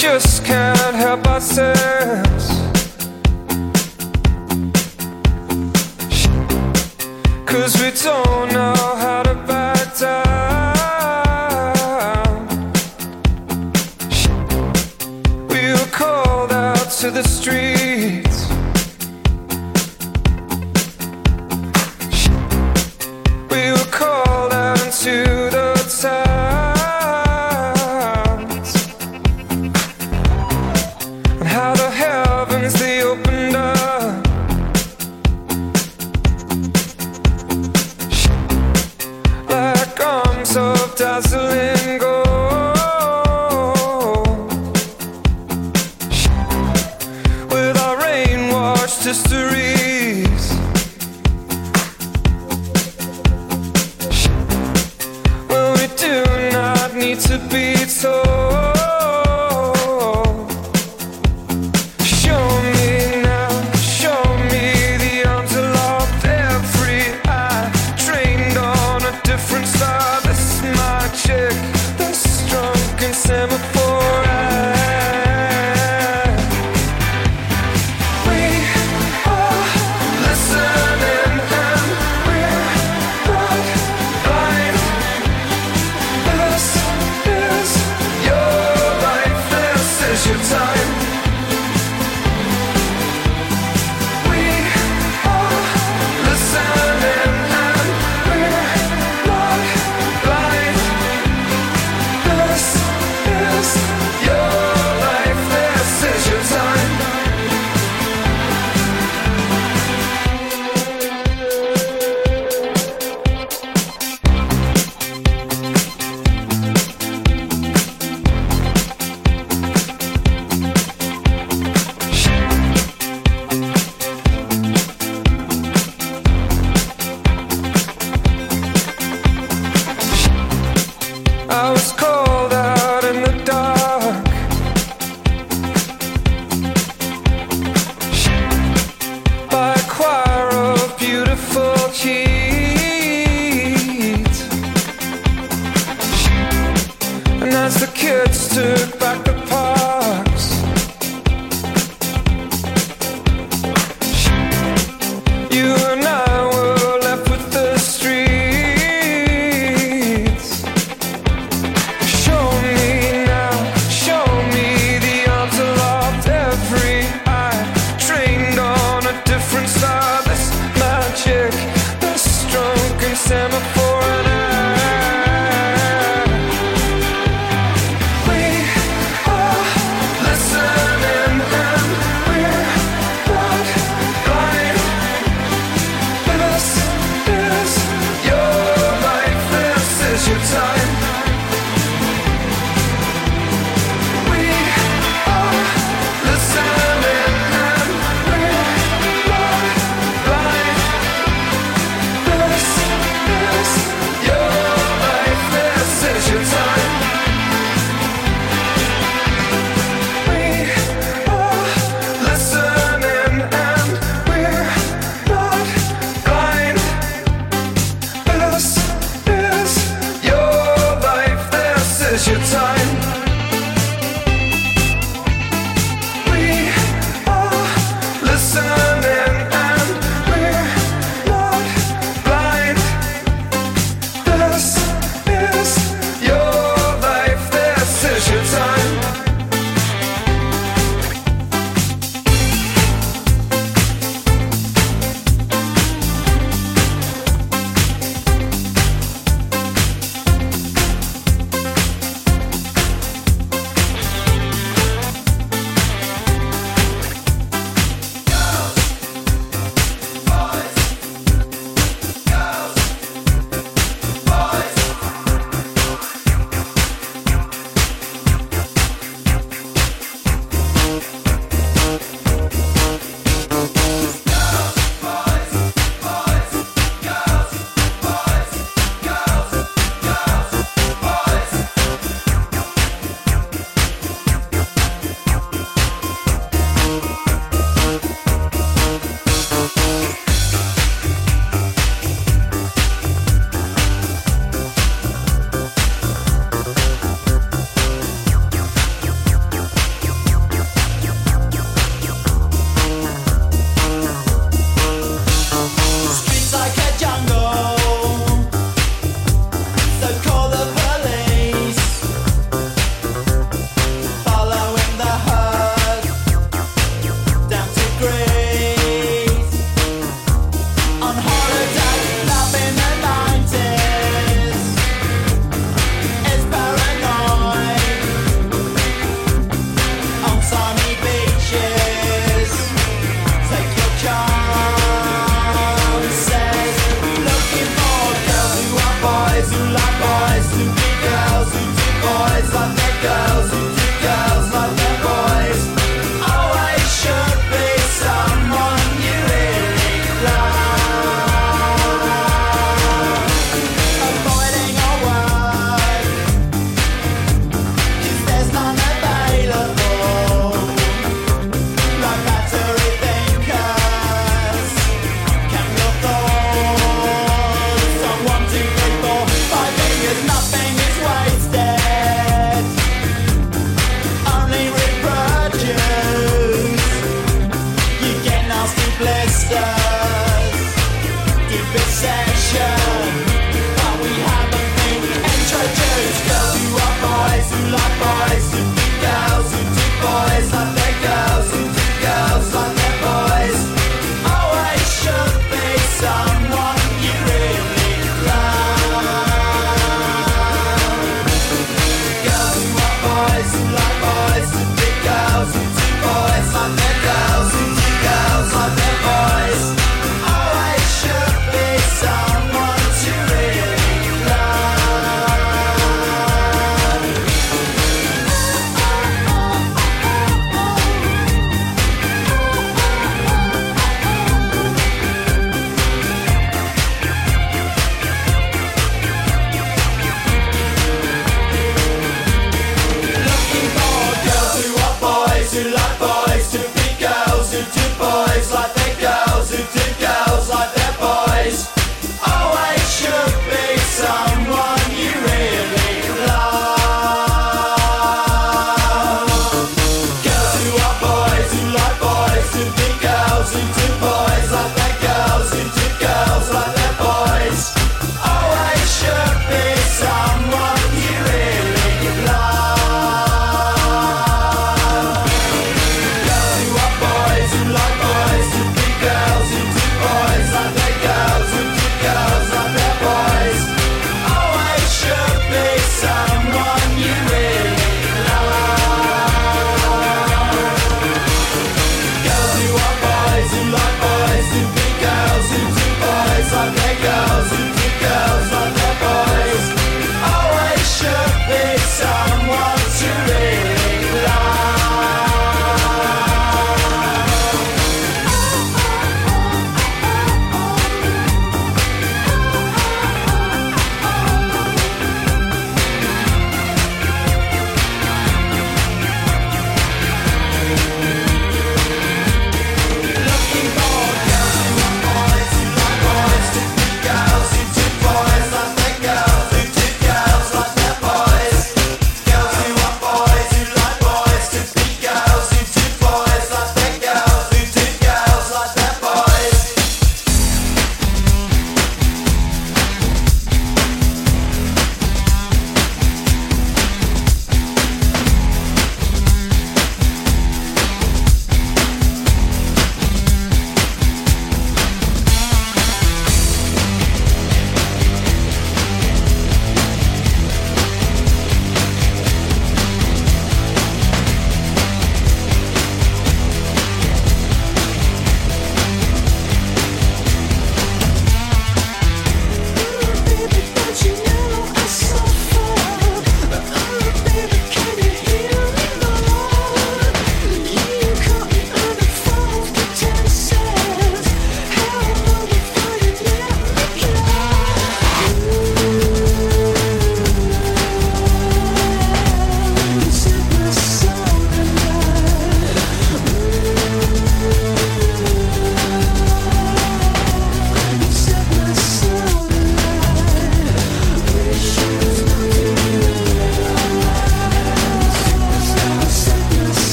just can't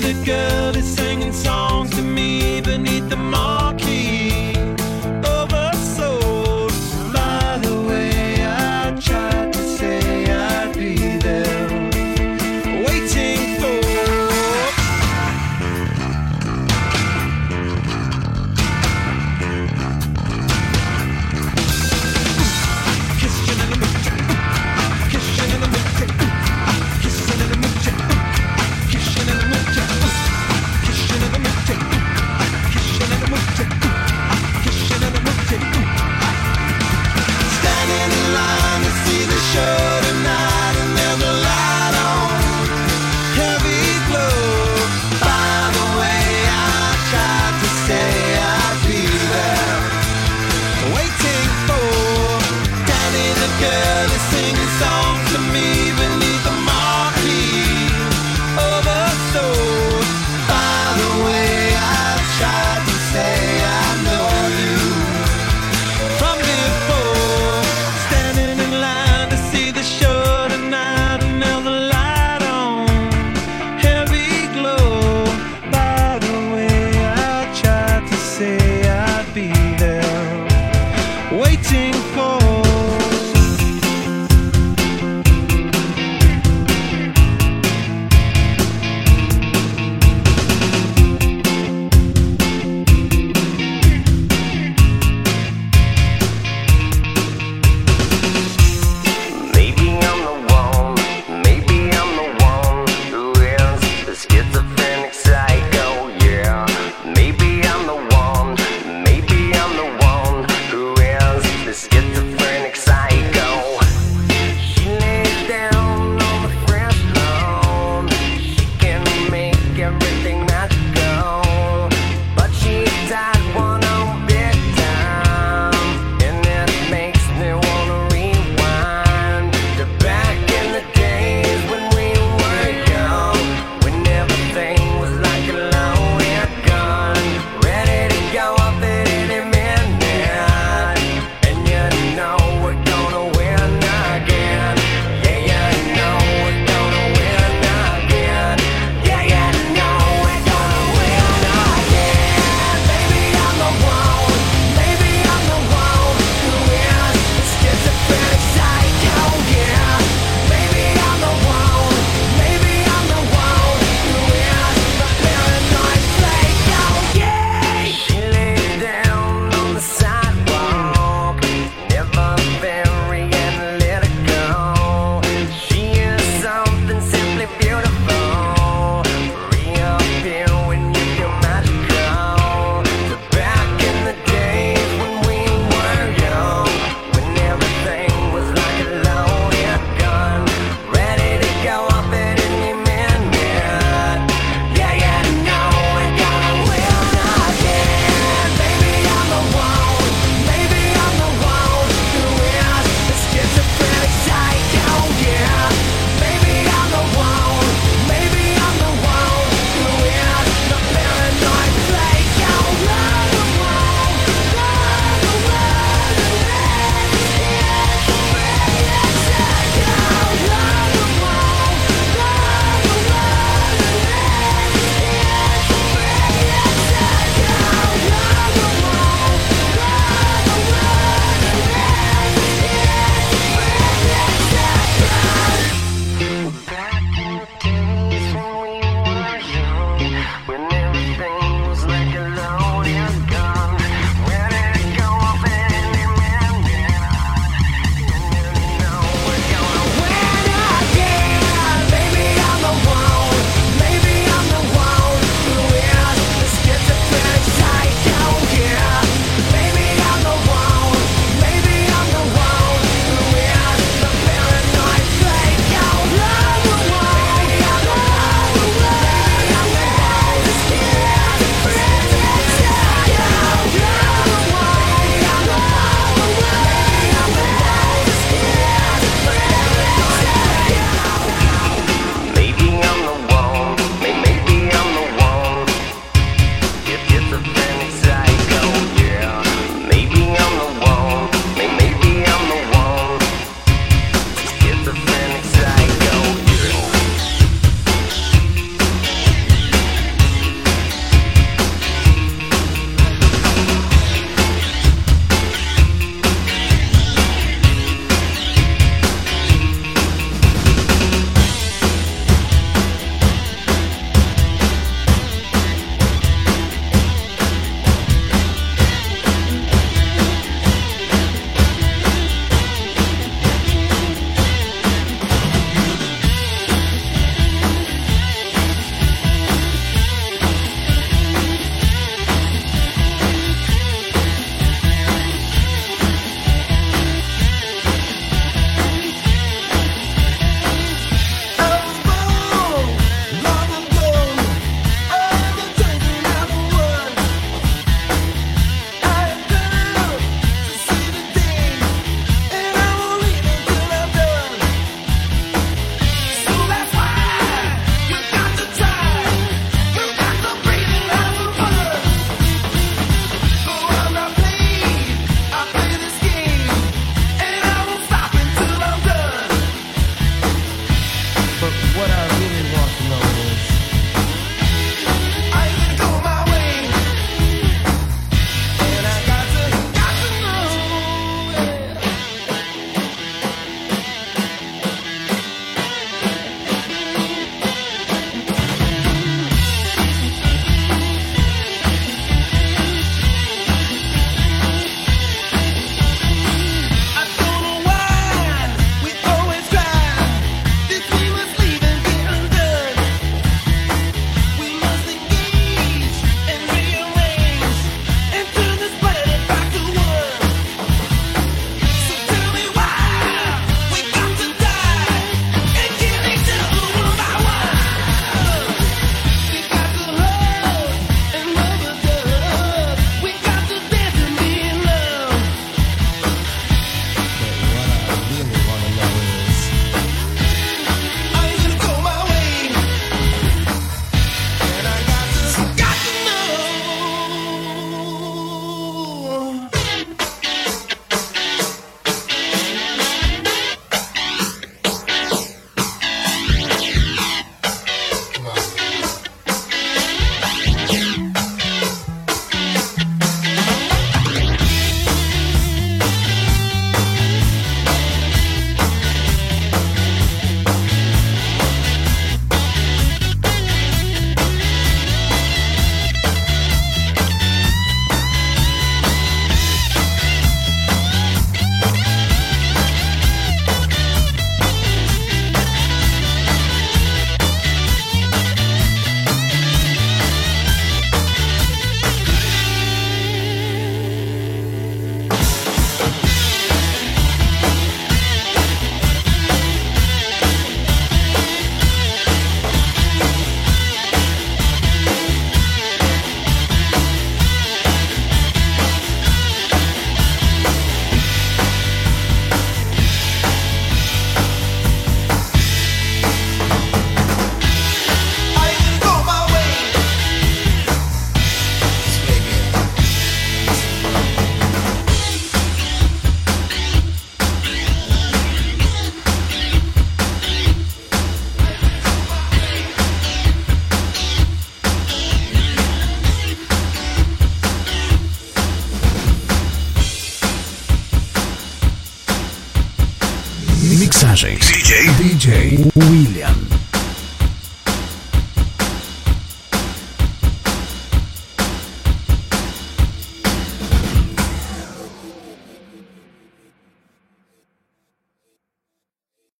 the girl is singing songs to me beneath the moon.